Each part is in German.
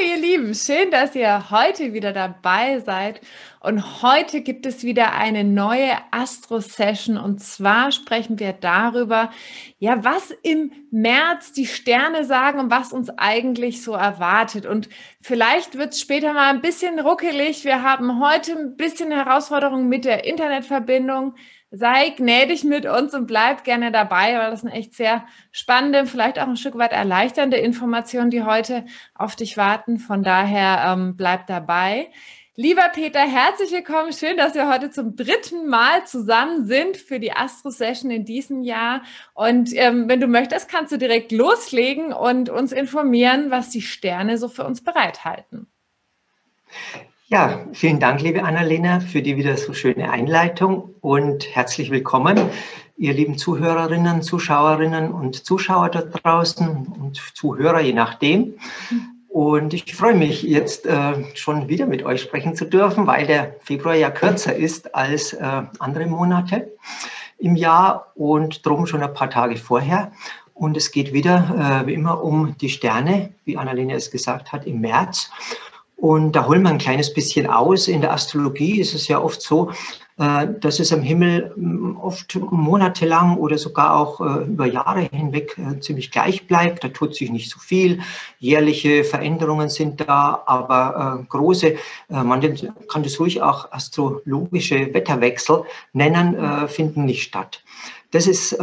Ihr Lieben, schön, dass ihr heute wieder dabei seid. Und heute gibt es wieder eine neue Astro-Session. Und zwar sprechen wir darüber, ja, was im März die Sterne sagen und was uns eigentlich so erwartet. Und vielleicht wird es später mal ein bisschen ruckelig. Wir haben heute ein bisschen Herausforderungen mit der Internetverbindung sei gnädig mit uns und bleib gerne dabei, weil das sind echt sehr spannende, vielleicht auch ein Stück weit erleichternde Informationen, die heute auf dich warten. Von daher ähm, bleib dabei. Lieber Peter, herzlich willkommen. Schön, dass wir heute zum dritten Mal zusammen sind für die Astro-Session in diesem Jahr. Und ähm, wenn du möchtest, kannst du direkt loslegen und uns informieren, was die Sterne so für uns bereithalten. Ja, vielen Dank, liebe Annalena, für die wieder so schöne Einleitung und herzlich willkommen, ihr lieben Zuhörerinnen, Zuschauerinnen und Zuschauer da draußen und Zuhörer, je nachdem. Und ich freue mich jetzt äh, schon wieder mit euch sprechen zu dürfen, weil der Februar ja kürzer ist als äh, andere Monate im Jahr und drum schon ein paar Tage vorher. Und es geht wieder, äh, wie immer, um die Sterne, wie Annalena es gesagt hat, im März. Und da holen wir ein kleines bisschen aus. In der Astrologie ist es ja oft so, äh, dass es am Himmel mm, oft monatelang oder sogar auch äh, über Jahre hinweg äh, ziemlich gleich bleibt. Da tut sich nicht so viel. Jährliche Veränderungen sind da, aber große, man kann das ruhig auch astrologische Wetterwechsel nennen, finden nicht statt. Das ist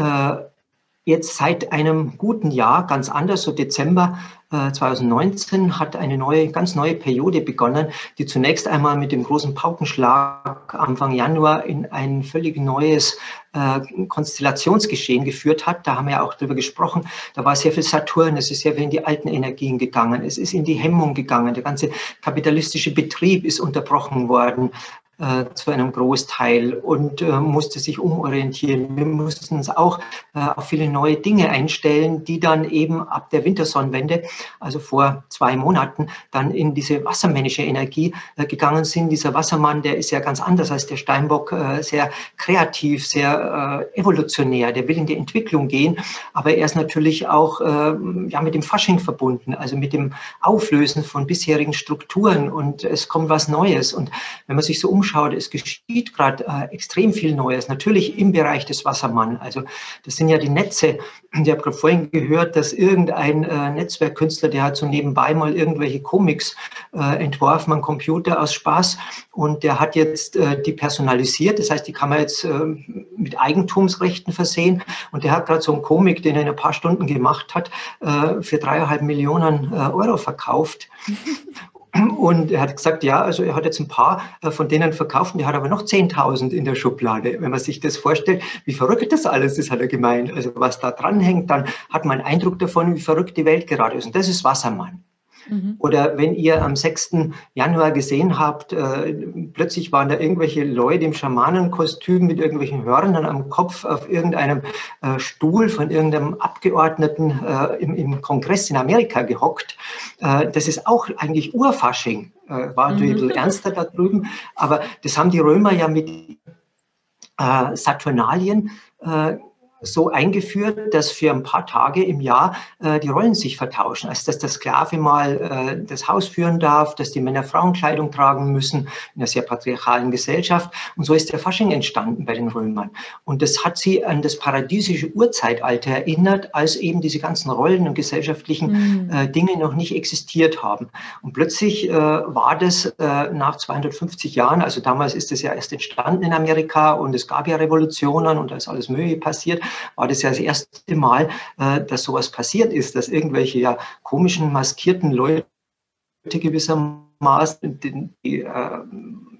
jetzt seit einem guten Jahr ganz anders. So Dezember 2019 äh, hat eine neue, ganz neue Periode begonnen, die zunächst einmal mit dem großen Paukenschlag Anfang Januar in ein völlig neues äh, Konstellationsgeschehen geführt hat. Da haben wir ja auch drüber gesprochen. Da war sehr viel Saturn, es ist sehr viel in die alten Energien gegangen, es ist in die Hemmung gegangen. Der ganze kapitalistische Betrieb ist unterbrochen worden äh, zu einem Großteil und äh, musste sich umorientieren. Wir mussten uns auch äh, auf viele neue Dinge einstellen, die dann eben ab der Wintersonnenwende, also vor zwei Monaten, dann in diese wassermännische Energie äh, gegangen sind. Dieser Wassermann, der ist ja ganz anders als der Steinbock, äh, sehr kreativ, sehr evolutionär, der will in die Entwicklung gehen, aber er ist natürlich auch ja, mit dem Fasching verbunden, also mit dem Auflösen von bisherigen Strukturen und es kommt was Neues. Und wenn man sich so umschaut, umschaut, es geschieht gerade äh, extrem viel Neues. Natürlich im Bereich des Wassermann. Also das sind ja die Netze. Ich habe gerade vorhin gehört, dass irgendein äh, Netzwerkkünstler, der hat so nebenbei mal irgendwelche Comics äh, entworfen am Computer aus Spaß und der hat jetzt äh, die personalisiert. Das heißt, die kann man jetzt äh, mit Eigentumsrechten versehen. Und der hat gerade so einen Comic, den er in ein paar Stunden gemacht hat, äh, für dreieinhalb Millionen Euro verkauft. Und er hat gesagt, ja, also er hat jetzt ein paar äh, von denen verkauft und er hat aber noch 10.000 in der Schublade. Wenn man sich das vorstellt, wie verrückt das alles ist, hat er gemeint. Also was da dranhängt, dann hat man einen Eindruck davon, wie verrückt die Welt gerade ist. Und das ist Wassermann. Mhm. Oder wenn ihr am 6. Januar gesehen habt, äh, plötzlich waren da irgendwelche Leute im Schamanenkostüm mit irgendwelchen Hörnern am Kopf auf irgendeinem äh, Stuhl von irgendeinem Abgeordneten äh, im, im, Kongress in Amerika gehockt. Äh, das ist auch eigentlich Urfasching. Äh, war natürlich mhm. ein bisschen ernster da drüben, aber das haben die Römer ja mit äh, Saturnalien so eingeführt, dass für ein paar Tage im Jahr äh, die Rollen sich vertauschen. Also dass der Sklave mal äh, das Haus führen darf, dass die Männer Frauenkleidung tragen müssen in einer sehr patriarchalen Gesellschaft. Und so ist der Fasching entstanden bei den Römern. Und das hat sie an das paradiesische Urzeitalter erinnert, als eben diese ganzen Rollen und gesellschaftlichen mhm. äh, Dinge noch nicht existiert haben. Und plötzlich äh, war das äh, nach 250 Jahren, also damals ist es ja erst entstanden in Amerika und es gab ja Revolutionen und da ist alles Mögliche passiert, war das ja das erste Mal, äh, dass sowas passiert ist, dass irgendwelche ja komischen, maskierten Leute gewissermaßen Maßen die, die äh,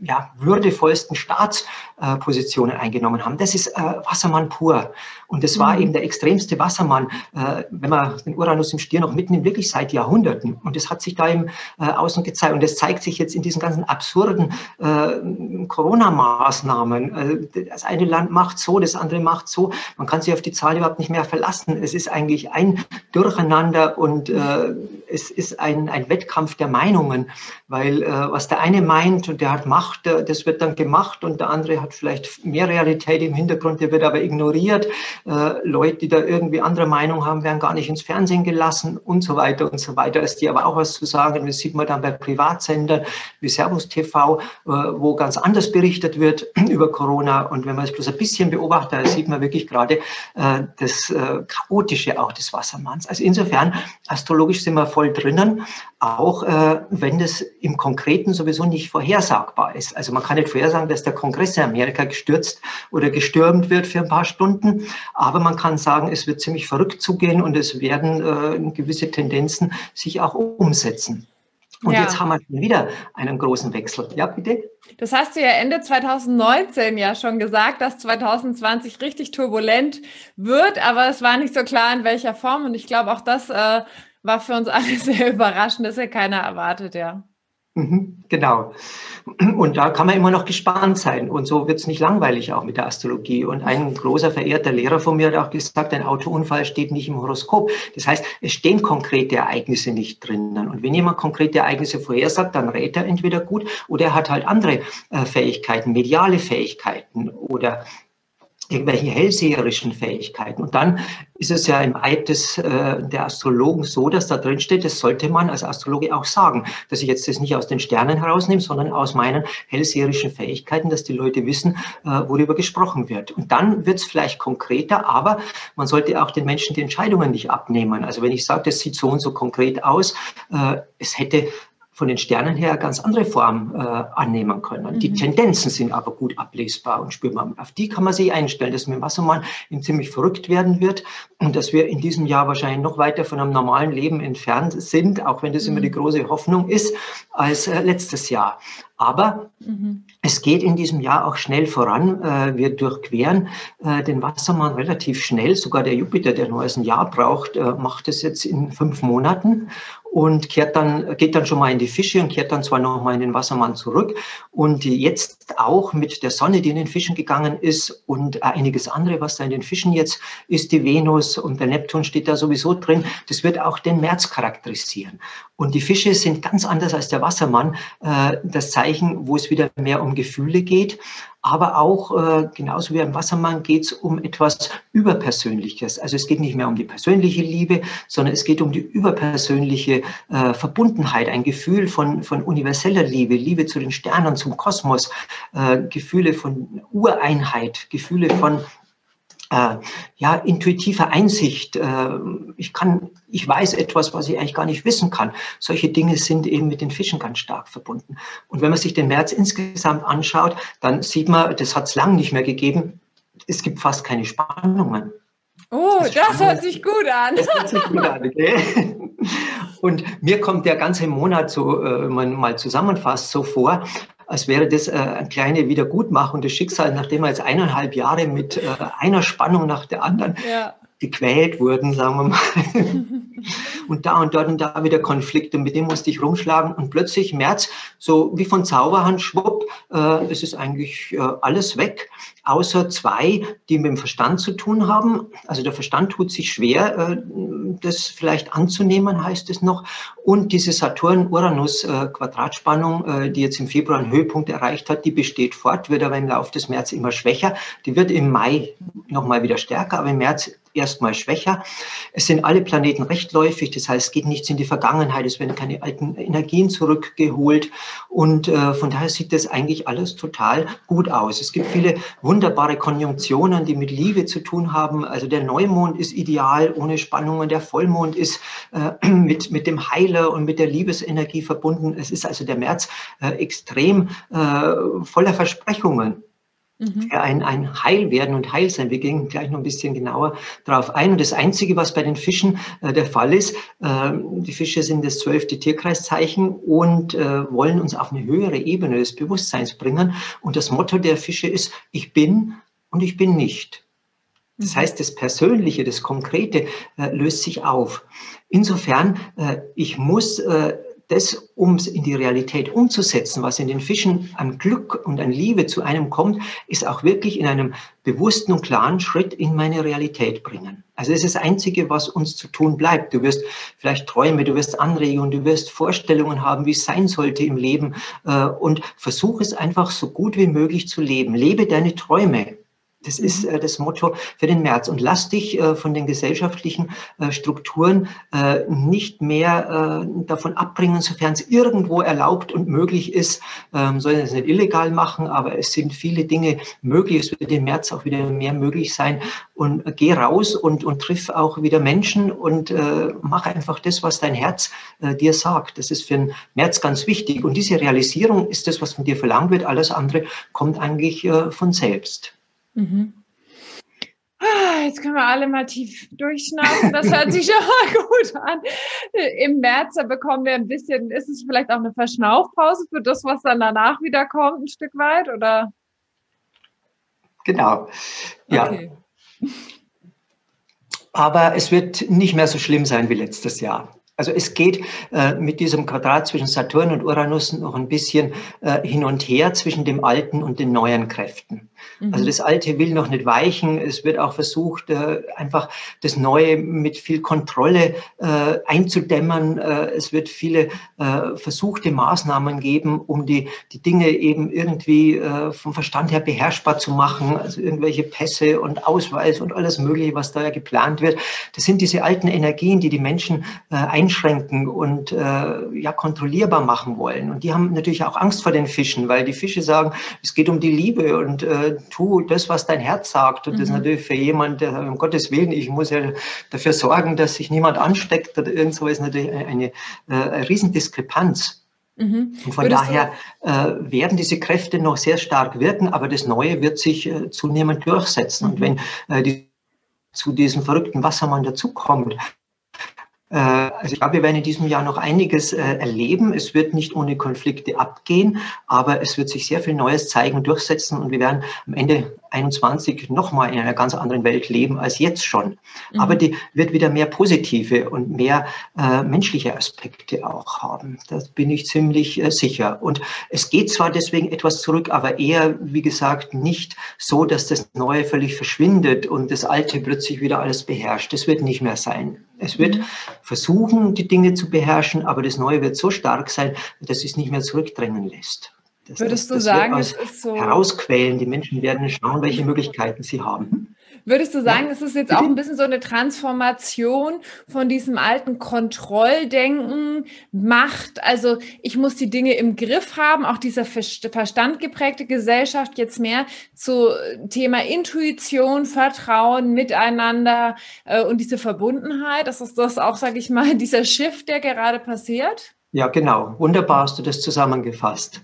ja, würdevollsten Staatspositionen äh, eingenommen haben. Das ist äh, Wassermann pur. Und das war mhm. eben der extremste Wassermann, äh, wenn man den Uranus im Stier noch mitnimmt, wirklich seit Jahrhunderten. Und das hat sich da im äh, Außen gezeigt. Und das zeigt sich jetzt in diesen ganzen absurden äh, Corona-Maßnahmen. das eine Land macht so, das andere macht so. Man kann sich auf die Zahl überhaupt nicht mehr verlassen. Es ist eigentlich ein Durcheinander und es ist ein, ein Wettkampf der Meinungen, weil was der eine meint und der hat Macht, macht, das wird dann gemacht und der andere hat vielleicht mehr Realität im Hintergrund, der wird aber ignoriert. Äh, Leute, die da irgendwie andere Meinung haben, werden gar nicht ins Fernsehen gelassen und so weiter und so weiter. Ist die aber auch was zu sagen. Das sieht man dann bei Privatsendern wie Servus TV, äh, wo ganz anders berichtet wird über Corona. Und wenn man es bloß ein bisschen beobachtet, sieht man wirklich gerade äh, das Chaotische auch des Wassermanns. Also insofern, astrologisch sind wir voll drinnen, auch wenn das im Konkreten sowieso nicht vorhersagbar ist. Also man kann nicht vorhersagen, dass der Kongress in Amerika gestürzt oder gestürmt wird für ein paar Stunden, aber man kann sagen, es wird ziemlich verrückt zugehen und es werden äh, gewisse Tendenzen sich auch umsetzen. Und ja. jetzt haben wir schon wieder einen großen Wechsel. Ja, bitte? Das hast du ja Ende 2019 ja schon gesagt, dass 2020 richtig turbulent wird, aber es war nicht so klar, in welcher Form. Und ich glaube, auch das äh, war für uns alle sehr überraschend, dass ja keiner erwartet, ja. Mhm, genau. Und da kann man immer noch gespannt sein. Und so wird es nicht langweilig auch mit der Astrologie. Und ein großer verehrter Lehrer von mir hat auch gesagt, ein Autounfall steht nicht im Horoskop. Das heißt, es stehen konkrete Ereignisse nicht drinnen. Und wenn jemand konkrete Ereignisse vorhersagt, dann rät er entweder gut oder er hat halt andere äh, Fähigkeiten, mediale Fähigkeiten oder irgendwelche hellseherischen Fähigkeiten. Und dann ist es ja im Eid des, äh, der Astrologen so, dass da drin steht, das sollte man als Astrologe auch sagen, dass ich jetzt das nicht aus den Sternen herausnehme, sondern aus meinen hellseherischen Fähigkeiten, dass die Leute wissen, äh, worüber gesprochen wird. Und dann wird es vielleicht konkreter, aber man sollte auch den Menschen die Entscheidungen nicht abnehmen. Also wenn ich sage, das sieht so und so konkret aus, äh, es hätte von den Sternen her ganz andere Formen äh, annehmen können. Mhm. Die Tendenzen sind aber gut ablesbar und spürbar. Auf die kann man sich einstellen, dass mit Wassermann ziemlich verrückt werden wird und dass wir in diesem Jahr wahrscheinlich noch weiter von einem normalen Leben entfernt sind, auch wenn das mhm. immer die große Hoffnung ist, als äh, letztes Jahr. Aber mhm. es geht in diesem Jahr auch schnell voran. Äh, wir durchqueren äh, den Wassermann relativ schnell. Sogar der Jupiter, der nur ein Jahr braucht, äh, macht es jetzt in fünf Monaten und kehrt dann, geht dann schon mal in die Fische und kehrt dann zwar noch mal in den Wassermann zurück. Und jetzt auch mit der Sonne, die in den Fischen gegangen ist und einiges andere, was da in den Fischen jetzt ist, die Venus und der Neptun steht da sowieso drin, das wird auch den März charakterisieren. Und die Fische sind ganz anders als der Wassermann, das Zeichen, wo es wieder mehr um Gefühle geht. Aber auch, äh, genauso wie beim Wassermann, geht es um etwas Überpersönliches. Also es geht nicht mehr um die persönliche Liebe, sondern es geht um die überpersönliche äh, Verbundenheit, ein Gefühl von, von universeller Liebe, Liebe zu den Sternen, zum Kosmos, äh, Gefühle von Ureinheit, Gefühle von äh, ja, intuitive Einsicht. Äh, ich kann, ich weiß etwas, was ich eigentlich gar nicht wissen kann. Solche Dinge sind eben mit den Fischen ganz stark verbunden. Und wenn man sich den März insgesamt anschaut, dann sieht man, das hat es lang nicht mehr gegeben. Es gibt fast keine Spannungen. Oh, das, das hört sich gut an. Das hört sich gut an, okay? Und mir kommt der ganze Monat so, äh, wenn man mal zusammenfasst, so vor, als wäre das äh, eine kleine Wiedergutmachung des Schicksals, nachdem wir jetzt eineinhalb Jahre mit äh, einer Spannung nach der anderen ja. Gequält wurden, sagen wir mal. und da und dort und da wieder Konflikt und mit dem musste ich rumschlagen und plötzlich im März, so wie von Zauberhand, schwupp, äh, es ist eigentlich äh, alles weg, außer zwei, die mit dem Verstand zu tun haben. Also der Verstand tut sich schwer, äh, das vielleicht anzunehmen, heißt es noch. Und diese Saturn-Uranus-Quadratspannung, äh, die jetzt im Februar einen Höhepunkt erreicht hat, die besteht fort, wird aber im Laufe des März immer schwächer. Die wird im Mai nochmal wieder stärker, aber im März erstmal schwächer. Es sind alle Planeten rechtläufig, das heißt, es geht nichts in die Vergangenheit, es werden keine alten Energien zurückgeholt und äh, von daher sieht das eigentlich alles total gut aus. Es gibt viele wunderbare Konjunktionen, die mit Liebe zu tun haben. Also der Neumond ist ideal, ohne Spannungen, der Vollmond ist äh, mit, mit dem Heiler und mit der Liebesenergie verbunden. Es ist also der März äh, extrem äh, voller Versprechungen. Mhm. ein, ein Heilwerden und Heilsein. Wir gehen gleich noch ein bisschen genauer darauf ein. Und das Einzige, was bei den Fischen äh, der Fall ist, äh, die Fische sind das zwölfte Tierkreiszeichen und äh, wollen uns auf eine höhere Ebene des Bewusstseins bringen. Und das Motto der Fische ist, ich bin und ich bin nicht. Das mhm. heißt, das Persönliche, das Konkrete äh, löst sich auf. Insofern, äh, ich muss äh, das, um es in die Realität umzusetzen, was in den Fischen an Glück und an Liebe zu einem kommt, ist auch wirklich in einem bewussten und klaren Schritt in meine Realität bringen. Also das ist das Einzige, was uns zu tun bleibt. Du wirst vielleicht Träume, du wirst Anregungen, du wirst Vorstellungen haben, wie es sein sollte im Leben äh, und versuch es einfach so gut wie möglich zu leben. Lebe deine Träume. Das ist mhm. äh, das Motto für den März. Und lass dich äh, von den gesellschaftlichen äh, Strukturen äh, nicht mehr äh, davon abbringen, sofern es irgendwo erlaubt und möglich ist. Ähm, sollen es nicht illegal machen, aber es sind viele Dinge möglich. Es wird im März auch wieder mehr möglich sein. Und äh, geh raus und, und triff auch wieder Menschen und mach einfach das, was dein Herz dir sagt. Das ist für den März ganz wichtig. Und diese Realisierung ist das, was von dir verlangt wird. Alles andere kommt eigentlich von selbst. Mhm. Ah, jetzt können wir alle mal tief durchschnaufen. Das hört sich schon mal gut an. Im März bekommen wir ein bisschen, ist es vielleicht auch eine Verschnaufpause für das, was dann danach wieder kommt, ein Stück weit, oder? Genau. Ja. Okay. Aber es wird nicht mehr so schlimm sein wie letztes Jahr. Also es geht äh, mit diesem Quadrat zwischen Saturn und Uranus noch ein bisschen äh, hin und her zwischen dem alten und den neuen Kräften. Mhm. Also das Alte will noch nicht weichen. Es wird auch versucht, äh, einfach das Neue mit viel Kontrolle äh, einzudämmern. Äh, es wird viele versuchte Maßnahmen geben, um die, die Dinge eben irgendwie vom Verstand her beherrschbar zu machen. Also irgendwelche Pässe und Ausweis und alles Mögliche, was da ja geplant wird. Das sind diese alten Energien, die die Menschen einschränken und ja kontrollierbar machen wollen. Und die haben natürlich auch Angst vor den Fischen, weil die Fische sagen, es geht um die Liebe und äh, tu das, was dein Herz sagt. Und mhm. das ist natürlich für jemand, der um Gottes Willen, ich muss ja dafür sorgen, dass sich niemand ansteckt oder irgend so ist natürlich eine, eine, äh, eine Riesendiskrepanz. Mhm. Und von Würdest daher äh, werden diese Kräfte noch sehr stark wirken, aber das Neue wird sich äh, zunehmend durchsetzen. Mhm. Und wenn äh, die, zu diesem verrückten Wassermann dazukommt, also ich glaube, wir werden in diesem Jahr noch einiges äh, erleben. Es wird nicht ohne Konflikte abgehen, aber es wird sich sehr viel Neues zeigen durchsetzen und wir werden am Ende 21 nochmal in einer ganz anderen Welt leben als jetzt schon. Mhm. Aber die wird wieder mehr positive und mehr äh, menschliche Aspekte auch haben. Da bin ich ziemlich äh, sicher. Und es geht zwar deswegen etwas zurück, aber eher, wie gesagt, nicht so, dass das Neue völlig verschwindet und das Alte plötzlich wieder alles beherrscht. Das wird nicht mehr sein. Es wird mhm. versuchen, die Dinge zu beherrschen, aber das Neue wird so stark sein, dass es nicht mehr zurückdrängen lässt. Das Würdest heißt, du sagen, es ist so. Herausquälen, die Menschen werden schauen, welche Möglichkeiten sie haben. Würdest du sagen, ja. es ist jetzt auch ein bisschen so eine Transformation von diesem alten Kontrolldenken, Macht? Also ich muss die Dinge im Griff haben, auch dieser verstandgeprägte Gesellschaft jetzt mehr zu Thema Intuition, Vertrauen, Miteinander äh, und diese Verbundenheit. Das ist das auch, sage ich mal, dieser Shift, der gerade passiert? Ja, genau. Wunderbar hast du das zusammengefasst.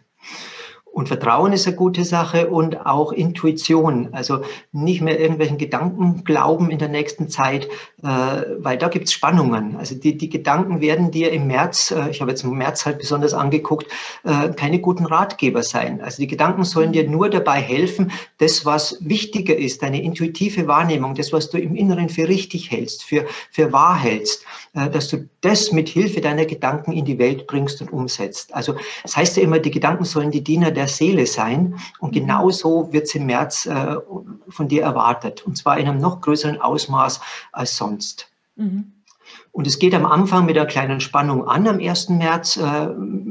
Und Vertrauen ist eine gute Sache und auch Intuition. Also nicht mehr irgendwelchen Gedanken glauben in der nächsten Zeit, äh, weil da gibt's Spannungen. Also die, die Gedanken werden dir im März, äh, ich habe jetzt im März halt besonders angeguckt, äh, keine guten Ratgeber sein. Also die Gedanken sollen dir nur dabei helfen, das, was wichtiger ist, deine intuitive Wahrnehmung, das, was du im Inneren für richtig hältst, für, für wahr hältst, dass du das mit Hilfe deiner Gedanken in die Welt bringst und umsetzt. Also das heißt ja immer, die Gedanken sollen die Diener der Seele sein. Und mhm. genauso wird es im März äh, von dir erwartet. Und zwar in einem noch größeren Ausmaß als sonst. Mhm. Und es geht am Anfang mit einer kleinen Spannung an, am 1. März äh,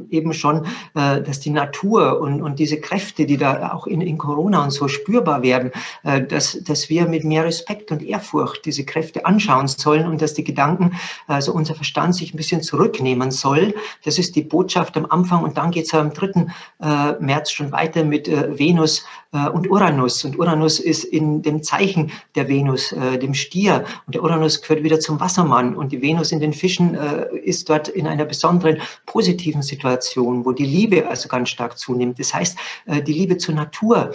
eben schon, äh, dass die Natur und, und diese Kräfte, die da auch in, in Corona und so spürbar werden, äh, dass, dass wir mit mehr Respekt und Ehrfurcht diese Kräfte anschauen sollen und dass die Gedanken, also unser Verstand sich ein bisschen zurücknehmen soll. Das ist die Botschaft am Anfang und dann geht es am 3. Äh, März schon weiter mit äh, Venus äh, und Uranus. Und Uranus ist in dem Zeichen der Venus, dem Stier. Und der Uranus gehört wieder zum Wassermann und die Venus Venus in den Fischen äh, ist dort in einer besonderen positiven Situation, wo die Liebe also ganz stark zunimmt. Das heißt, äh, die Liebe zur Natur,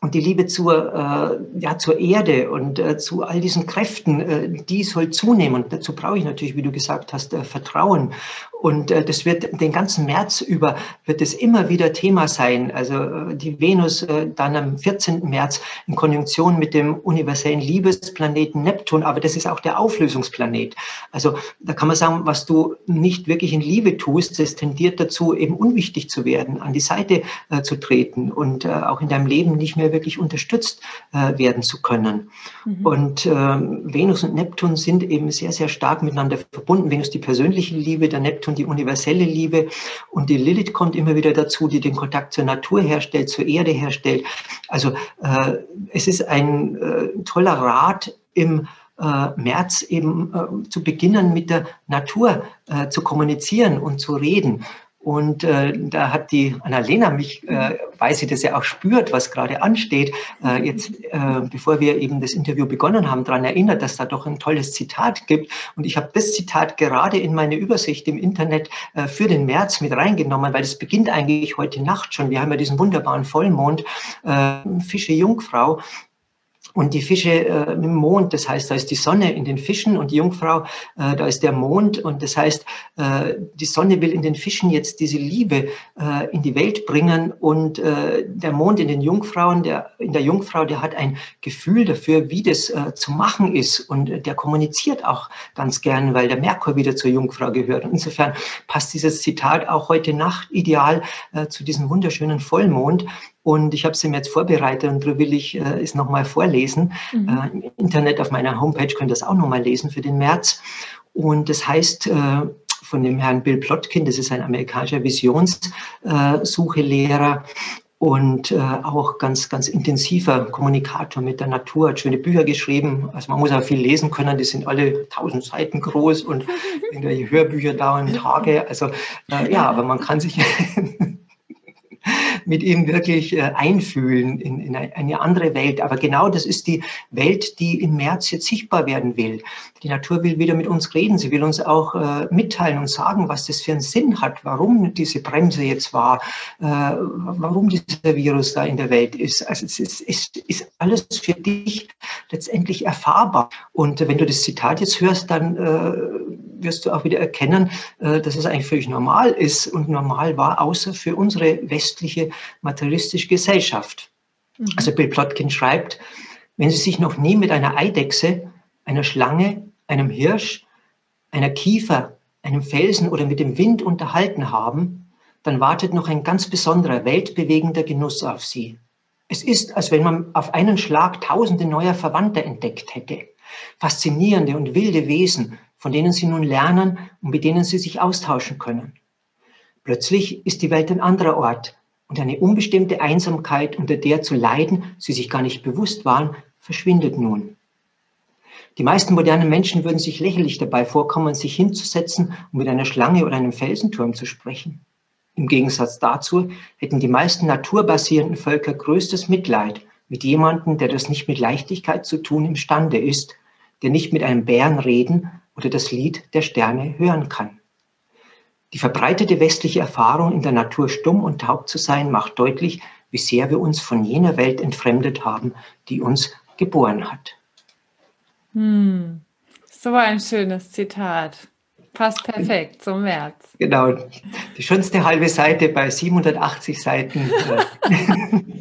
und die Liebe zur, äh, ja, zur Erde und äh, zu all diesen Kräften, äh, die soll zunehmen. Und dazu brauche ich natürlich, wie du gesagt hast, äh, Vertrauen. Und äh, das wird den ganzen März über, wird es immer wieder Thema sein. Also äh, die Venus dann am 14. März in Konjunktion mit dem universellen Liebesplaneten Neptun, aber das ist auch der Auflösungsplanet. Also da kann man sagen, was du nicht wirklich in Liebe tust, das tendiert dazu, eben unwichtig zu werden, an die Seite zu treten und auch in deinem Leben nicht mehr wirklich unterstützt äh, werden zu können. Mhm. Und äh, Venus und Neptun sind eben sehr, sehr stark miteinander verbunden. Venus die persönliche Liebe, der Neptun die universelle Liebe. Und die Lilith kommt immer wieder dazu, die den Kontakt zur Natur herstellt, zur Erde herstellt. Also äh, es ist ein äh, toller Rat im äh, März eben äh, zu beginnen, mit der Natur äh, zu kommunizieren und zu reden. Und äh, da hat die Annalena mich, äh, weil sie das ja auch spürt, was gerade ansteht, äh, jetzt, äh, bevor wir eben das Interview begonnen haben, daran erinnert, dass da doch ein tolles Zitat gibt. Und ich habe das Zitat gerade in meine Übersicht im Internet äh, für den März mit reingenommen, weil es beginnt eigentlich heute Nacht schon. Wir haben ja diesen wunderbaren Vollmond, äh, Fische Jungfrau. Und die Fische äh, im Mond, das heißt, da ist die Sonne in den Fischen und die Jungfrau, äh, da ist der Mond. Und das heißt, äh, die Sonne will in den Fischen jetzt diese Liebe äh, in die Welt bringen. Und äh, der Mond in den Jungfrauen, der, in der Jungfrau, der hat ein Gefühl dafür, wie das äh, zu machen ist. Und der kommuniziert auch ganz gern, weil der Merkur wieder zur Jungfrau gehört. Und insofern passt dieses Zitat auch heute Nacht ideal zu diesem wunderschönen Vollmond. Und ich habe sie mir jetzt vorbereitet und darüber will ich äh, es nochmal vorlesen. Mhm. Äh, Im Internet auf meiner Homepage könnt ihr das auch nochmal lesen für den März. Und das heißt äh, von dem Herrn Bill Plotkin, das ist ein amerikanischer Visionssuchelehrer und äh, auch ganz, ganz intensiver Kommunikator mit der Natur, hat schöne Bücher geschrieben. Also man muss auch viel lesen können, die sind alle tausend Seiten groß und irgendwelche Hörbücher dauern Tage. Also äh, ja, aber man kann sich mit ihm wirklich äh, einfühlen in, in eine andere Welt. Aber genau das ist die Welt, die im März jetzt sichtbar werden will. Die Natur will wieder mit uns reden. Sie will uns auch äh, mitteilen und sagen, was das für einen Sinn hat, warum diese Bremse jetzt war, äh, warum dieser Virus da in der Welt ist. Also es ist, ist, ist alles für dich letztendlich erfahrbar. Und wenn du das Zitat jetzt hörst, dann äh, wirst du auch wieder erkennen, äh, dass es eigentlich völlig normal ist und normal war, außer für unsere westliche materialistische Gesellschaft. Mhm. Also Bill Plotkin schreibt, wenn Sie sich noch nie mit einer Eidechse, einer Schlange, einem Hirsch, einer Kiefer, einem Felsen oder mit dem Wind unterhalten haben, dann wartet noch ein ganz besonderer, weltbewegender Genuss auf Sie. Es ist, als wenn man auf einen Schlag tausende neuer Verwandter entdeckt hätte. Faszinierende und wilde Wesen, von denen sie nun lernen und mit denen sie sich austauschen können. Plötzlich ist die Welt ein anderer Ort und eine unbestimmte Einsamkeit, unter der zu leiden sie sich gar nicht bewusst waren, verschwindet nun. Die meisten modernen Menschen würden sich lächerlich dabei vorkommen, sich hinzusetzen und mit einer Schlange oder einem Felsenturm zu sprechen. Im Gegensatz dazu hätten die meisten naturbasierenden Völker größtes Mitleid mit jemandem, der das nicht mit Leichtigkeit zu tun imstande ist, der nicht mit einem Bären reden oder das Lied der Sterne hören kann. Die verbreitete westliche Erfahrung, in der Natur stumm und taub zu sein, macht deutlich, wie sehr wir uns von jener Welt entfremdet haben, die uns geboren hat. Hm. So ein schönes Zitat. Passt perfekt zum März. Genau. Die schönste halbe Seite bei 780 Seiten.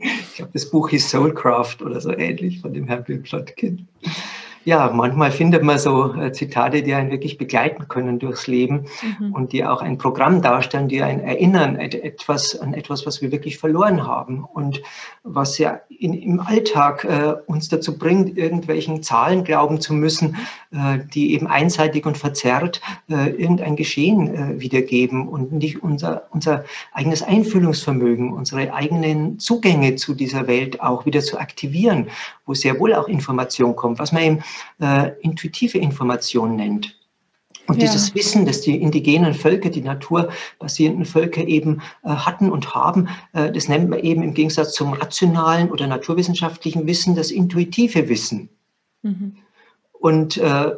ich glaube, das Buch ist Soulcraft oder so ähnlich von dem Herrn Bill Plotkin ja, manchmal findet man so äh, Zitate, die einen wirklich begleiten können durchs Leben mhm. und die auch ein Programm darstellen, die einen erinnern etwas, an etwas, was wir wirklich verloren haben und was ja in, im Alltag äh, uns dazu bringt, irgendwelchen Zahlen glauben zu müssen, äh, die eben einseitig und verzerrt äh, irgendein Geschehen äh, wiedergeben und nicht unser, unser eigenes Einfühlungsvermögen, unsere eigenen Zugänge zu dieser Welt auch wieder zu aktivieren, wo sehr wohl auch Information kommt, was man eben äh, intuitive Information nennt. Und ja. dieses Wissen, das die indigenen Völker, die naturbasierenden Völker eben äh, hatten und haben, äh, das nennt man eben im Gegensatz zum rationalen oder naturwissenschaftlichen Wissen das intuitive Wissen. Mhm. Und äh,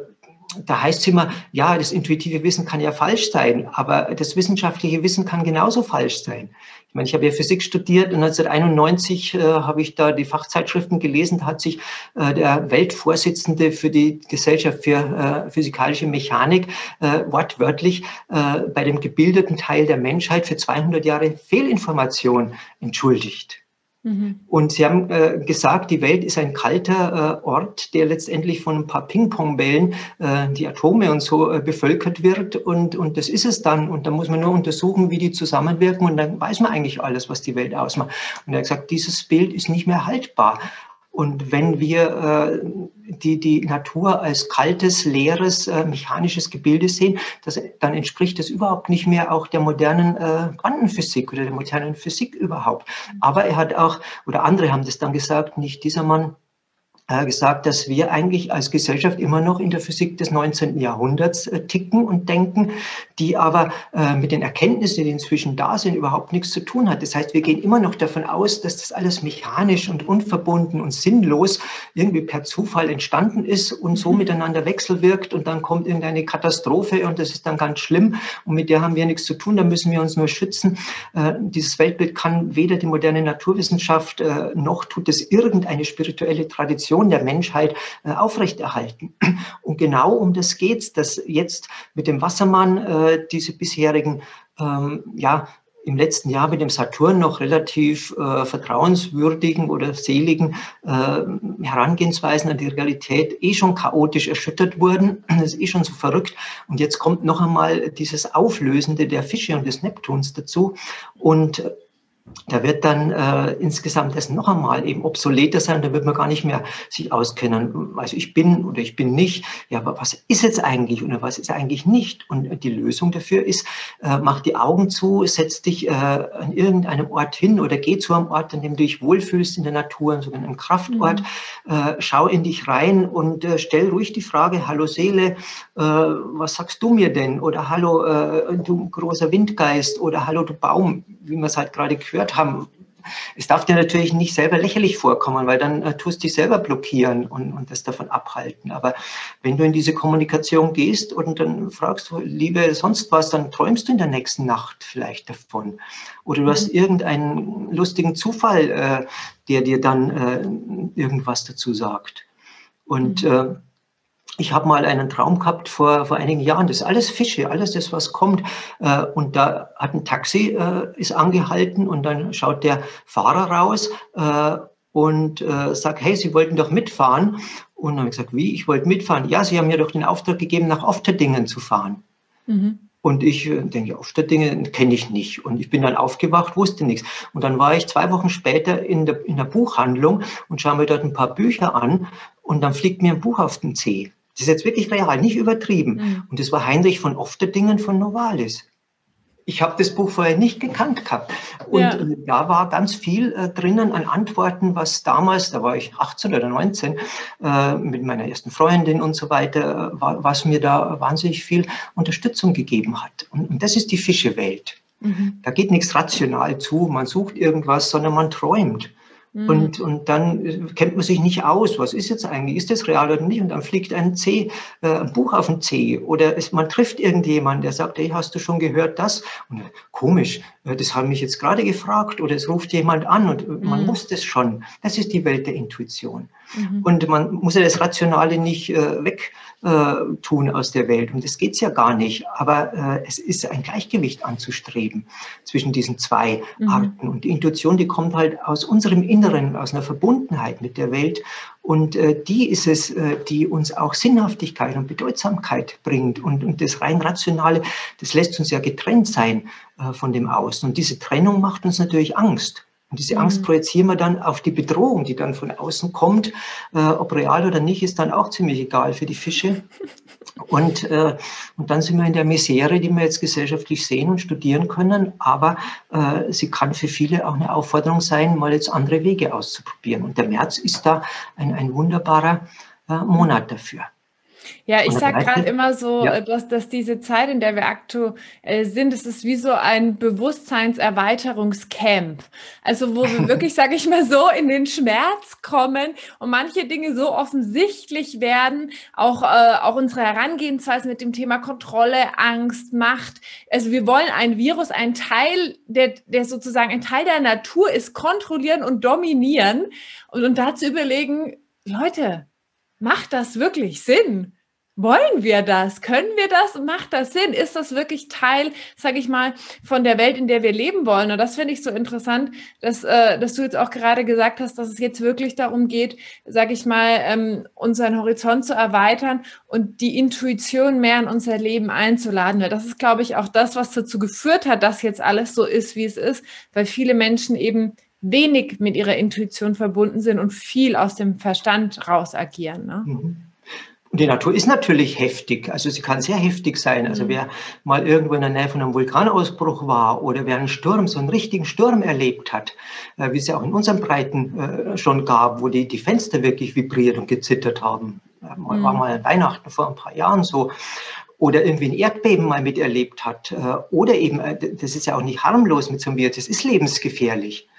da heißt es immer, ja, das intuitive Wissen kann ja falsch sein, aber das wissenschaftliche Wissen kann genauso falsch sein. Ich meine, ich habe ja Physik studiert und 1991 äh, habe ich da die Fachzeitschriften gelesen. Da hat sich äh, der Weltvorsitzende für die Gesellschaft für äh, physikalische Mechanik äh, wortwörtlich äh, bei dem gebildeten Teil der Menschheit für 200 Jahre Fehlinformation entschuldigt. Mhm. Und Sie haben äh, gesagt, die Welt ist ein kalter äh, Ort, der letztendlich von ein paar Ping-Pong-Bällen, äh, die Atome und so, äh, bevölkert wird. Und, und das ist es dann. Und da muss man nur untersuchen, wie die zusammenwirken. Und dann weiß man eigentlich alles, was die Welt ausmacht. Und er hat gesagt, dieses Bild ist nicht mehr haltbar. Und wenn wir äh, die, die Natur als kaltes, leeres, äh, mechanisches Gebilde sehen, das, dann entspricht das überhaupt nicht mehr auch der modernen äh, Quantenphysik oder der modernen Physik überhaupt. Aber er hat auch, oder andere haben das dann gesagt, nicht dieser Mann, gesagt, dass wir eigentlich als Gesellschaft immer noch in der Physik des 19. Jahrhunderts äh, ticken und denken, die aber äh, mit den Erkenntnissen, die inzwischen da sind, überhaupt nichts zu tun hat. Das heißt, wir gehen immer noch davon aus, dass das alles mechanisch und unverbunden und sinnlos irgendwie per Zufall entstanden ist und so mhm. miteinander wechselwirkt und dann kommt irgendeine Katastrophe und das ist dann ganz schlimm und mit der haben wir nichts zu tun, da müssen wir uns nur schützen. Dieses Weltbild kann weder die moderne Naturwissenschaft noch tut es irgendeine spirituelle Tradition Evolution der Menschheit äh, aufrechterhalten. Und genau um das geht es, dass jetzt mit dem Wassermann äh, diese bisherigen ähm, ja, im letzten Jahr mit dem Saturn noch relativ äh, vertrauenswürdigen oder seligen äh, Herangehensweisen an die Realität eh schon chaotisch erschüttert wurden. Das ist eh schon so verrückt. Und jetzt kommt noch einmal dieses Auflösende der Fische und des Neptuns dazu. Und da wird dann äh, insgesamt das noch einmal eben obsoleter sein, da wird man gar nicht mehr sich auskennen. Also ich bin oder ich bin nicht, ja, aber was ist jetzt eigentlich oder was ist eigentlich nicht? Und die Lösung dafür ist, äh, mach die Augen zu, setz dich äh, an irgendeinem Ort hin oder geh zu einem Ort, an dem du dich wohlfühlst in der Natur, so einem Kraftort, mhm. äh, schau in dich rein und äh, stell ruhig die Frage, hallo Seele, äh, was sagst du mir denn? Oder hallo äh, du großer Windgeist oder hallo du Baum, wie man es halt gerade gehört haben. Es darf dir natürlich nicht selber lächerlich vorkommen, weil dann äh, tust du dich selber blockieren und, und das davon abhalten. Aber wenn du in diese Kommunikation gehst und dann fragst du, liebe sonst was, dann träumst du in der nächsten Nacht vielleicht davon. Oder du hast mhm. irgendeinen lustigen Zufall, äh, der dir dann äh, irgendwas dazu sagt. Und mhm. äh, ich habe mal einen Traum gehabt vor, vor einigen Jahren, das ist alles Fische, alles das, was kommt. Äh, und da hat ein Taxi, äh, ist angehalten und dann schaut der Fahrer raus äh, und sagt, hey, Sie wollten doch mitfahren. Und dann habe ich gesagt, wie, ich wollte mitfahren? Ja, Sie haben mir doch den Auftrag gegeben, nach Ofterdingen zu fahren. Mhm. Und ich denke, Ofterdingen kenne ich nicht. Und ich bin dann aufgewacht, wusste nichts. Und dann war ich zwei Wochen später in der, in der Buchhandlung und schaue mir dort ein paar Bücher an. Und dann fliegt mir ein Buch auf den Zeh. Das ist jetzt wirklich real, nicht übertrieben. Mhm. Und das war Heinrich von Ofterdingen von Novalis. Ich habe das Buch vorher nicht gekannt gehabt. Und ja. Äh, da war ganz viel äh, drinnen an Antworten, was damals, da war ich 18 oder 19, äh, mit meiner ersten Freundin und so weiter, äh, was mir da wahnsinnig viel Unterstützung gegeben hat. Und, und das ist die Fischewelt. Mhm. Da geht nichts rational zu, man sucht irgendwas, sondern man träumt. Mhm. Und, und dann äh, kennt man sich nicht aus. Was ist jetzt eigentlich? Ist das real oder nicht? Und dann fliegt ein C, äh, ein Buch auf den C. Oder es, man trifft irgendjemanden, der sagt, hey, hast du schon gehört das? Und, äh, komisch, äh, das haben mich jetzt gerade gefragt. Oder es ruft jemand an und man mhm. muss es schon. Das ist die Welt der Intuition. Mhm. Und man muss ja das Rationale nicht äh, weg äh, tun aus der Welt. Und das geht's ja gar nicht. Aber äh, es ist ein Gleichgewicht anzustreben zwischen diesen zwei mhm. Arten. Und die Intuition, die kommt halt aus unserem Inneren, aus einer Verbundenheit mit der Welt. Und äh, die ist es, äh, die uns auch Sinnhaftigkeit und Bedeutsamkeit bringt. Und, und das rein Rationale, das lässt uns ja getrennt sein äh, von dem Außen. Und diese Trennung macht uns natürlich Angst. Und diese Angst mhm. projizieren wir dann auf die Bedrohung, die dann von außen kommt. Äh, ob real oder nicht, ist dann auch ziemlich egal für die Fische. Und, äh, und dann sind wir in der Misere, die wir jetzt gesellschaftlich sehen und studieren können. Aber äh, sie kann für viele auch eine Aufforderung sein, mal jetzt andere Wege auszuprobieren. Und der März ist da ein, ein wunderbarer äh, Monat dafür. Ja, ich sage gerade immer so, ja. Äh, dass, dass diese Zeit, in der wir aktuell sind, es ist wie so ein Bewusstseinserweiterungscamp. Also wo wir wirklich, sage ich mal so, in den Schmerz kommen und manche Dinge so offensichtlich werden, auch, äh, auch unsere Herangehensweise mit dem Thema Kontrolle, Angst, Macht. Also wir wollen ein Virus, ein Teil, der, der sozusagen ein Teil der Natur ist, kontrollieren und dominieren und, und dazu überlegen, Leute, macht das wirklich Sinn? Wollen wir das? Können wir das? Macht das Sinn? Ist das wirklich Teil, sage ich mal, von der Welt, in der wir leben wollen? Und das finde ich so interessant, dass, äh, dass du jetzt auch gerade gesagt hast, dass es jetzt wirklich darum geht, sage ich mal, ähm, unseren Horizont zu erweitern und die Intuition mehr in unser Leben einzuladen. Weil das ist, glaube ich, auch das, was dazu geführt hat, dass jetzt alles so ist, wie es ist, weil viele Menschen eben wenig mit ihrer Intuition verbunden sind und viel aus dem Verstand raus agieren. Ne? Mhm. Und die Natur ist natürlich heftig, also sie kann sehr heftig sein. Also mhm. wer mal irgendwo in der Nähe von einem Vulkanausbruch war oder wer einen Sturm, so einen richtigen Sturm erlebt hat, äh, wie es ja auch in unseren Breiten äh, schon gab, wo die, die Fenster wirklich vibriert und gezittert haben. Mhm. War mal Weihnachten vor ein paar Jahren so oder irgendwie ein Erdbeben mal miterlebt hat. Äh, oder eben, das ist ja auch nicht harmlos mit so einem Virus, das ist lebensgefährlich.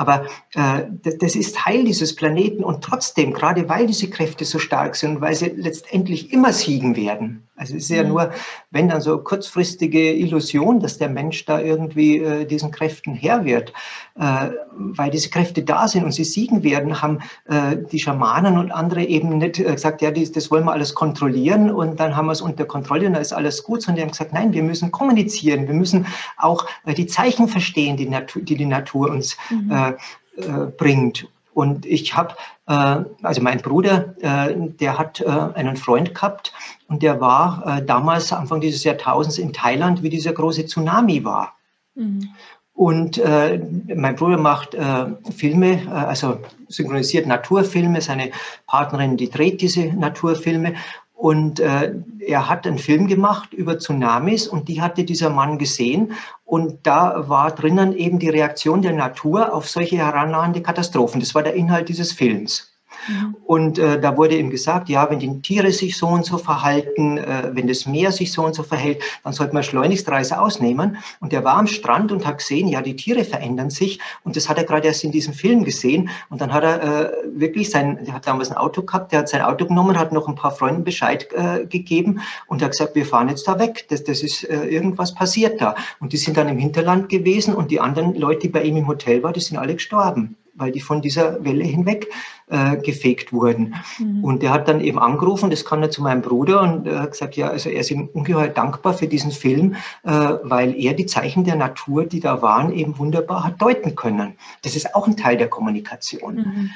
Aber äh, das ist Teil dieses Planeten und trotzdem, gerade weil diese Kräfte so stark sind, weil sie letztendlich immer siegen werden, also es ist ja nur, wenn dann so kurzfristige Illusion, dass der Mensch da irgendwie äh, diesen Kräften Herr wird, äh, weil diese Kräfte da sind und sie siegen werden, haben äh, die Schamanen und andere eben nicht äh, gesagt, ja, dies, das wollen wir alles kontrollieren und dann haben wir es unter Kontrolle und da ist alles gut, sondern die haben gesagt, nein, wir müssen kommunizieren, wir müssen auch äh, die Zeichen verstehen, die, Natur, die die Natur uns mhm. Äh, bringt. Und ich habe, also mein Bruder, der hat einen Freund gehabt und der war äh, damals Anfang dieses Jahrtausends in Thailand, wie dieser große Tsunami war. Mhm. Und äh, mein Bruder macht äh, Filme, also synchronisiert Naturfilme. Seine Partnerin, die dreht diese Naturfilme. Und äh, er hat einen Film gemacht über Tsunamis und die hatte dieser Mann gesehen. Und da war drinnen eben die Reaktion der Natur auf solche herannahende Katastrophen. Das war der Inhalt dieses Films. Mhm. Und äh, da wurde ihm gesagt, ja, wenn die Tiere sich so und so verhalten, äh, wenn das Meer sich so und so verhält, dann sollte man schleunigst Reise ausnehmen. Und er war am Strand und hat gesehen, ja, die Tiere verändern sich. Und das hat er gerade erst in diesem Film gesehen. Und dann hat er äh, wirklich sein, er hat damals ein Auto gehabt, der hat sein Auto genommen, hat noch ein paar Freunden Bescheid äh, gegeben und hat gesagt, wir fahren jetzt da weg. Das, das ist äh, irgendwas passiert da. Und die sind dann im Hinterland gewesen und die anderen Leute, die bei ihm im Hotel waren, die sind alle gestorben weil die von dieser Welle hinweg äh, gefegt wurden. Mhm. Und der hat dann eben angerufen, das kann er zu meinem Bruder und er hat gesagt, ja, also er ist ihm ungeheuer dankbar für diesen Film, äh, weil er die Zeichen der Natur, die da waren, eben wunderbar hat deuten können. Das ist auch ein Teil der Kommunikation. Mhm.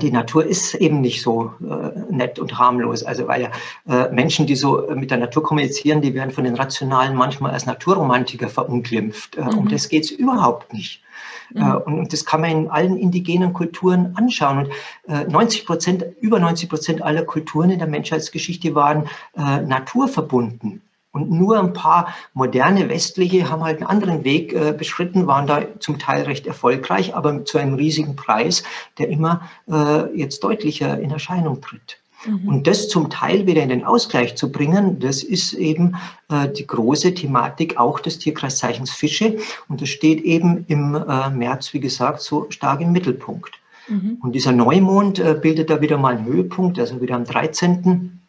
Die Natur ist eben nicht so äh, nett und harmlos. Also weil ja äh, Menschen, die so mit der Natur kommunizieren, die werden von den Rationalen manchmal als Naturromantiker verunglimpft. Äh, mhm. Um das geht es überhaupt nicht. Mhm. Äh, und das kann man in allen indigenen Kulturen anschauen. Und 90 äh, Prozent, über 90 Prozent aller Kulturen in der Menschheitsgeschichte waren äh, naturverbunden. Und nur ein paar moderne westliche haben halt einen anderen Weg äh, beschritten, waren da zum Teil recht erfolgreich, aber zu einem riesigen Preis, der immer äh, jetzt deutlicher in Erscheinung tritt. Mhm. Und das zum Teil wieder in den Ausgleich zu bringen, das ist eben äh, die große Thematik auch des Tierkreiszeichens Fische. Und das steht eben im äh, März, wie gesagt, so stark im Mittelpunkt. Mhm. Und dieser Neumond äh, bildet da wieder mal einen Höhepunkt, also wieder am 13.,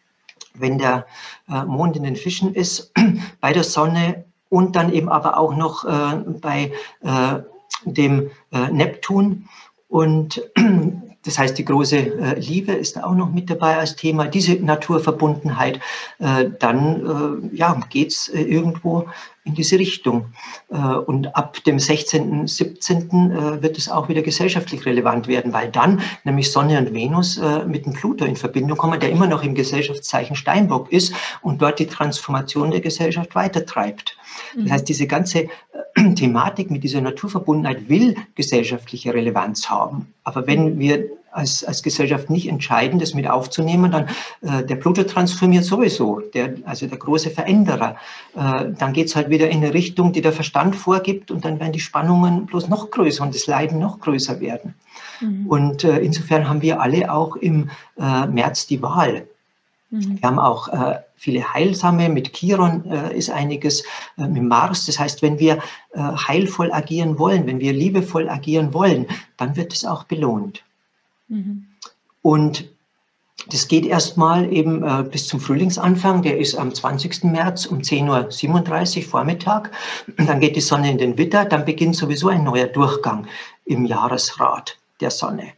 wenn der äh, Mond in den Fischen ist, bei der Sonne und dann eben aber auch noch äh, bei äh, dem Neptun. Und das heißt, die große äh, Liebe ist auch noch mit dabei als Thema, diese Naturverbundenheit. Äh, dann äh, ja, geht es irgendwo in diese Richtung. Äh, und ab dem 16., 17. Äh, wird es auch wieder gesellschaftlich relevant werden, weil dann nämlich Sonne und Venus mit dem Pluto in Verbindung kommen, der immer noch im Gesellschaftszeichen Steinbock ist und dort die Transformation der Gesellschaft weitertreibt. Das mhm. heißt, diese ganze Thematik mit dieser Naturverbundenheit will gesellschaftliche Relevanz haben. Aber wenn wir als, als Gesellschaft nicht entscheiden, das mit aufzunehmen, dann äh, der Pluto transformiert sowieso, der, also der große Veränderer. Äh, dann geht es halt wieder in eine Richtung, die der Verstand vorgibt und dann werden die Spannungen bloß noch größer und das Leiden noch größer werden. Mhm. Und äh, insofern haben wir alle auch im äh, März die Wahl. Mhm. Wir haben auch äh, viele heilsame, mit Chiron äh, ist einiges, äh, mit Mars. Das heißt, wenn wir äh, heilvoll agieren wollen, wenn wir liebevoll agieren wollen, dann wird es auch belohnt. Mhm. Und das geht erstmal eben äh, bis zum Frühlingsanfang, der ist am 20. März um 10.37 Uhr Vormittag. Dann geht die Sonne in den Witter, dann beginnt sowieso ein neuer Durchgang im Jahresrad der Sonne.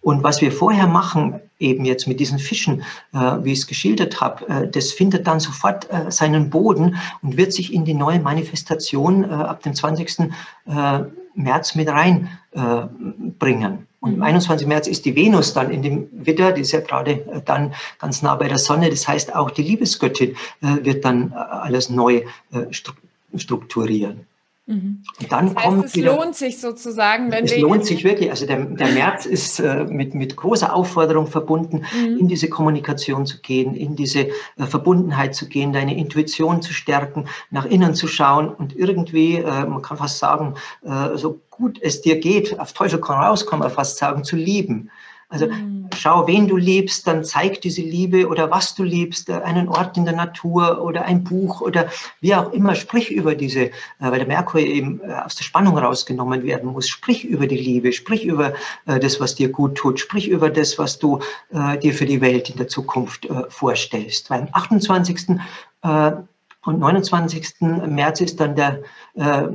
Und was wir vorher machen, eben jetzt mit diesen Fischen, äh, wie ich es geschildert habe, äh, das findet dann sofort äh, seinen Boden und wird sich in die neue Manifestation äh, ab dem 20. Äh, März mit reinbringen. Äh, und am 21. März ist die Venus dann in dem Widder, die ist ja gerade dann ganz nah bei der Sonne. Das heißt, auch die Liebesgöttin wird dann alles neu strukturieren. Mhm. Und dann das heißt, kommt es wieder, lohnt sich sozusagen, wenn es lohnt sich wirklich. Also der, der März ist äh, mit, mit großer Aufforderung verbunden, mhm. in diese Kommunikation zu gehen, in diese äh, Verbundenheit zu gehen, deine Intuition zu stärken, nach innen zu schauen und irgendwie, äh, man kann fast sagen, äh, so gut es dir geht, auf Teufel komm raus, kann man fast sagen, zu lieben. Also mhm. schau, wen du liebst, dann zeig diese Liebe oder was du liebst, äh, einen Ort in der Natur oder ein Buch oder wie auch immer, sprich über diese, äh, weil der Merkur eben äh, aus der Spannung rausgenommen werden muss, sprich über die Liebe, sprich über das, was dir gut tut, sprich über das, was du dir für die Welt in der Zukunft vorstellst. Weil am 28. Und 29. März ist dann der äh,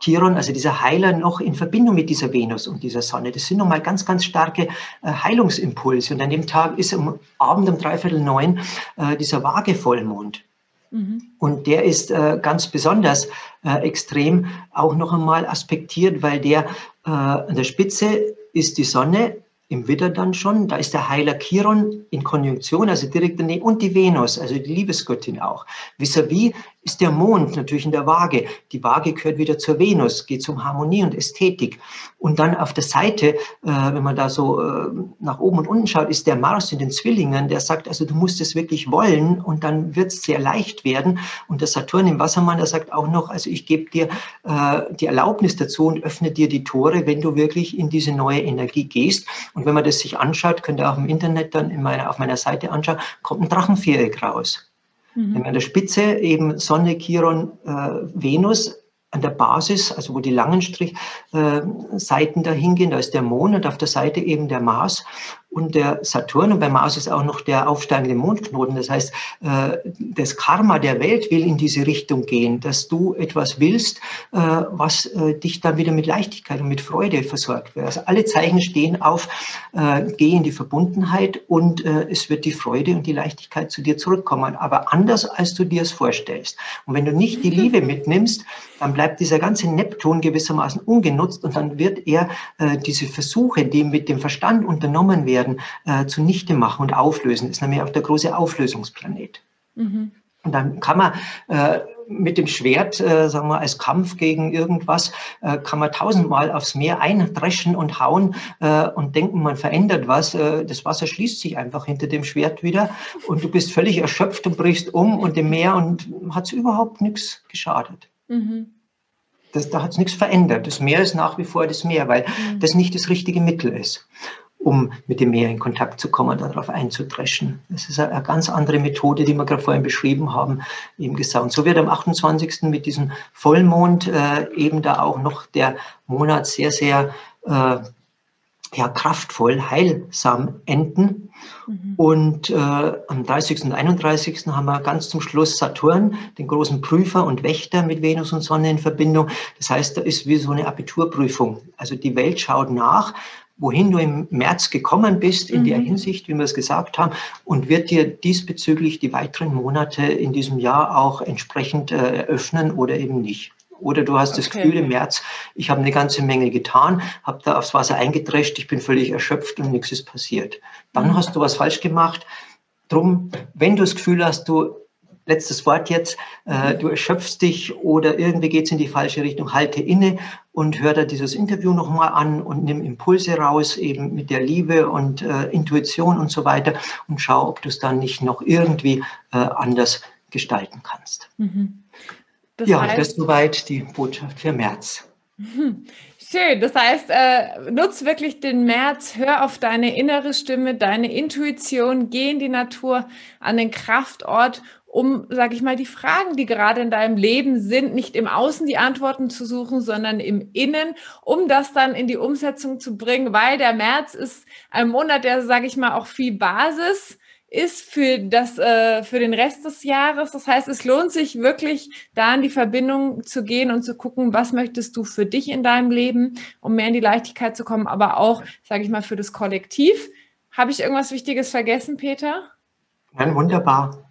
Chiron, also dieser Heiler, noch in Verbindung mit dieser Venus und dieser Sonne. Das sind nochmal ganz, ganz starke äh, Heilungsimpulse. Und an dem Tag ist am Abend um dreiviertel neun äh, dieser Waage-Vollmond. Mhm. Und der ist äh, ganz besonders äh, extrem auch noch einmal aspektiert, weil der äh, an der Spitze ist die Sonne im Widder dann schon. Da ist der Heiler Chiron in Konjunktion, also direkt daneben, und die Venus, also die Liebesgöttin auch. Vis-à-vis ist der Mond natürlich in der Waage. Die Waage gehört wieder zur Venus, geht um Harmonie und Ästhetik. Und dann auf der Seite, äh, wenn man da so äh, nach oben und unten schaut, ist der Mars in den Zwillingen, der sagt, also du musst es wirklich wollen und dann wird es sehr leicht werden. Und der Saturn im Wassermann, der sagt auch noch, also ich gebe dir äh, die Erlaubnis dazu und öffne dir die Tore, wenn du wirklich in diese neue Energie gehst. Und wenn man das sich anschaut, könnt ihr auch im Internet dann in meiner, auf meiner Seite anschauen, kommt ein Drachenviereck raus. Mhm. An der Spitze eben Sonne, Chiron, äh, Venus an der Basis, also wo die langen Strichseiten äh, dahin gehen, da ist der Mond und auf der Seite eben der Mars und der Saturn. Und bei Mars ist auch noch der aufsteigende Mondknoten. Das heißt, äh, das Karma der Welt will in diese Richtung gehen, dass du etwas willst, äh, was äh, dich dann wieder mit Leichtigkeit und mit Freude versorgt wird. Also alle Zeichen stehen auf, geh in die Verbundenheit und es wird die Freude und die Leichtigkeit zu dir zurückkommen. Aber anders, als du dir es vorstellst. Und wenn du nicht die Liebe mitnimmst, dann bleibt dieser ganze Neptun gewissermaßen ungenutzt und dann wird er diese Versuche, die mit dem Verstand unternommen werden, werden, äh, zunichte machen und auflösen. Das ist nämlich auch der große Auflösungsplanet. Mhm. Und dann kann man äh, mit dem Schwert, äh, sagen wir, als Kampf gegen irgendwas, äh, kann man tausendmal aufs Meer eindreschen und hauen äh, und denken, man verändert was. Äh, das Wasser schließt sich einfach hinter dem Schwert wieder und du bist völlig erschöpft und brichst um und im Meer und hat es überhaupt nichts geschadet. Mhm. Das, da hat es nichts verändert. Das Meer ist nach wie vor das Meer, weil mhm. das nicht das richtige Mittel ist um mit dem Meer in Kontakt zu kommen, darauf einzudreschen. Das ist eine ganz andere Methode, die wir gerade vorhin beschrieben haben, eben gesagt. Und so wird am 28. mit diesem Vollmond äh, eben da auch noch der Monat sehr, sehr äh, ja, kraftvoll, heilsam enden. Mhm. Und äh, am 30. und 31. haben wir ganz zum Schluss Saturn, den großen Prüfer und Wächter mit Venus und Sonne in Verbindung. Das heißt, da ist wie so eine Abiturprüfung. Also die Welt schaut nach, wohin du im März gekommen bist, in mhm. der Hinsicht, wie wir es gesagt haben, und wird dir diesbezüglich die weiteren Monate in diesem Jahr auch entsprechend äh, eröffnen oder eben nicht. Oder du hast okay. das Gefühl im März, ich habe eine ganze Menge getan, habe da aufs Wasser eingedrescht, ich bin völlig erschöpft und nichts ist passiert. Dann mhm. hast du was falsch gemacht. Drum, wenn du das Gefühl hast, du letztes Wort jetzt, äh, du erschöpfst dich oder irgendwie geht es in die falsche Richtung, halte inne und hör da dieses Interview nochmal an und nimm Impulse raus, eben mit der Liebe und äh, Intuition und so weiter und schau, ob du es dann nicht noch irgendwie äh, anders gestalten kannst. Mhm. Das ja, heißt, das ist soweit die Botschaft für März. Mhm. Schön. Das heißt, äh, nutz wirklich den März, hör auf deine innere Stimme, deine Intuition, geh in die Natur, an den Kraftort, um, sag ich mal, die Fragen, die gerade in deinem Leben sind, nicht im Außen die Antworten zu suchen, sondern im Innen, um das dann in die Umsetzung zu bringen, weil der März ist ein Monat, der, sag ich mal, auch viel Basis ist für das äh, für den Rest des Jahres. Das heißt, es lohnt sich wirklich, da in die Verbindung zu gehen und zu gucken, was möchtest du für dich in deinem Leben, um mehr in die Leichtigkeit zu kommen, aber auch, sage ich mal, für das Kollektiv. Habe ich irgendwas Wichtiges vergessen, Peter? Nein, wunderbar.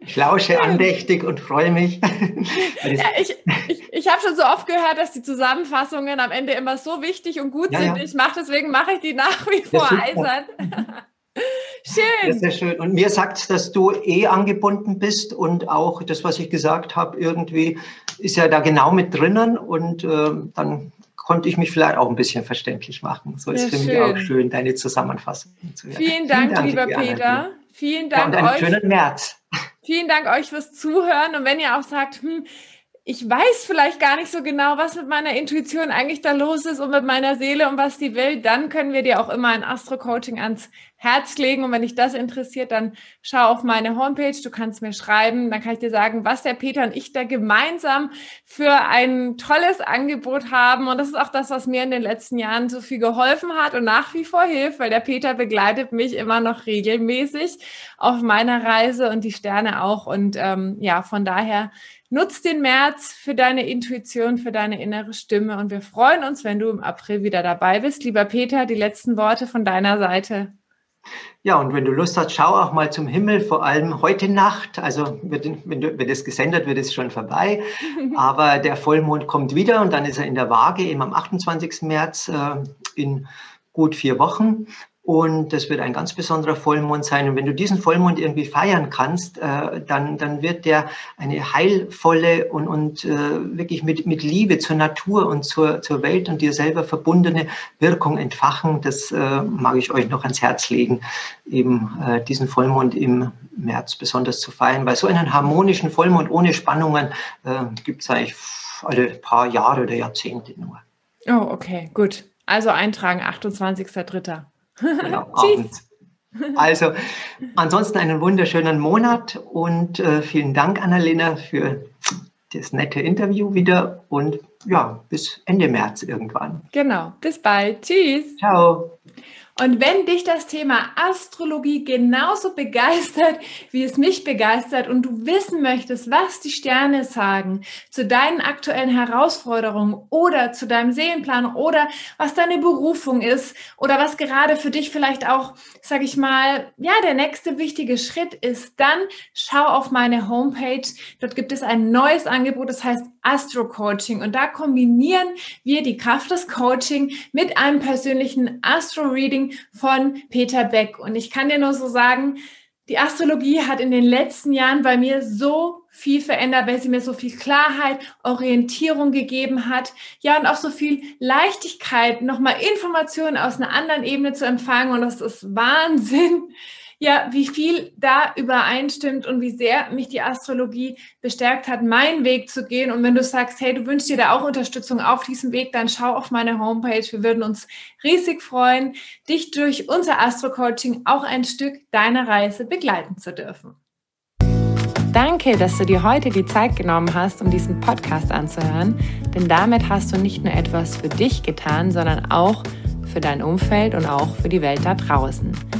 Ich lausche andächtig und freue mich. ja, ich ich, ich habe schon so oft gehört, dass die Zusammenfassungen am Ende immer so wichtig und gut ja, sind. Ja. Ich mache deswegen mache ich die nach wie vor eisern. Schön. Sehr, schön. Und mir sagt es, dass du eh angebunden bist und auch das, was ich gesagt habe, irgendwie ist ja da genau mit drinnen und äh, dann konnte ich mich vielleicht auch ein bisschen verständlich machen. So ist für schön. mich auch schön, deine Zusammenfassung zu hören. Vielen Dank, Vielen Dank lieber Peter. Vielen Dank und einen euch. schönen März. Vielen Dank euch fürs Zuhören. Und wenn ihr auch sagt, hm, ich weiß vielleicht gar nicht so genau, was mit meiner Intuition eigentlich da los ist und mit meiner Seele und was die will, dann können wir dir auch immer ein Astro-Coaching ans Herz legen. Und wenn dich das interessiert, dann schau auf meine Homepage. Du kannst mir schreiben. Dann kann ich dir sagen, was der Peter und ich da gemeinsam für ein tolles Angebot haben. Und das ist auch das, was mir in den letzten Jahren so viel geholfen hat und nach wie vor hilft, weil der Peter begleitet mich immer noch regelmäßig auf meiner Reise und die Sterne auch. Und ähm, ja, von daher Nutz den März für deine Intuition, für deine innere Stimme und wir freuen uns, wenn du im April wieder dabei bist. Lieber Peter, die letzten Worte von deiner Seite. Ja, und wenn du Lust hast, schau auch mal zum Himmel, vor allem heute Nacht. Also wird, wenn, du, wenn das gesendet wird, ist schon vorbei. Aber der Vollmond kommt wieder und dann ist er in der Waage, eben am 28. März äh, in gut vier Wochen. Und das wird ein ganz besonderer Vollmond sein. Und wenn du diesen Vollmond irgendwie feiern kannst, äh, dann, dann wird der eine heilvolle und, und äh, wirklich mit, mit Liebe zur Natur und zur, zur Welt und dir selber verbundene Wirkung entfachen. Das äh, mag ich euch noch ans Herz legen, eben äh, diesen Vollmond im März besonders zu feiern. Weil so einen harmonischen Vollmond ohne Spannungen äh, gibt es eigentlich alle paar Jahre oder Jahrzehnte nur. Oh, okay, gut. Also eintragen, 28.03. Genau, abends. Also, ansonsten einen wunderschönen Monat und äh, vielen Dank, Annalena, für das nette Interview wieder und ja, bis Ende März irgendwann. Genau, bis bald. Tschüss. Ciao. Und wenn dich das Thema Astrologie genauso begeistert, wie es mich begeistert und du wissen möchtest, was die Sterne sagen zu deinen aktuellen Herausforderungen oder zu deinem Seelenplan oder was deine Berufung ist oder was gerade für dich vielleicht auch, sage ich mal, ja, der nächste wichtige Schritt ist, dann schau auf meine Homepage. Dort gibt es ein neues Angebot, das heißt Astro Coaching und da kombinieren wir die Kraft des Coaching mit einem persönlichen Astro Reading von Peter Beck. Und ich kann dir nur so sagen, die Astrologie hat in den letzten Jahren bei mir so viel verändert, weil sie mir so viel Klarheit, Orientierung gegeben hat. Ja, und auch so viel Leichtigkeit, nochmal Informationen aus einer anderen Ebene zu empfangen. Und das ist Wahnsinn, ja, wie viel da übereinstimmt und wie sehr mich die Astrologie bestärkt hat, meinen Weg zu gehen. Und wenn du sagst, hey, du wünschst dir da auch Unterstützung auf diesem Weg, dann schau auf meine Homepage. Wir würden uns riesig freuen, dich durch unser Astro-Coaching auch ein Stück deiner Reise begleiten zu dürfen. Danke, dass du dir heute die Zeit genommen hast, um diesen Podcast anzuhören, denn damit hast du nicht nur etwas für dich getan, sondern auch für dein Umfeld und auch für die Welt da draußen.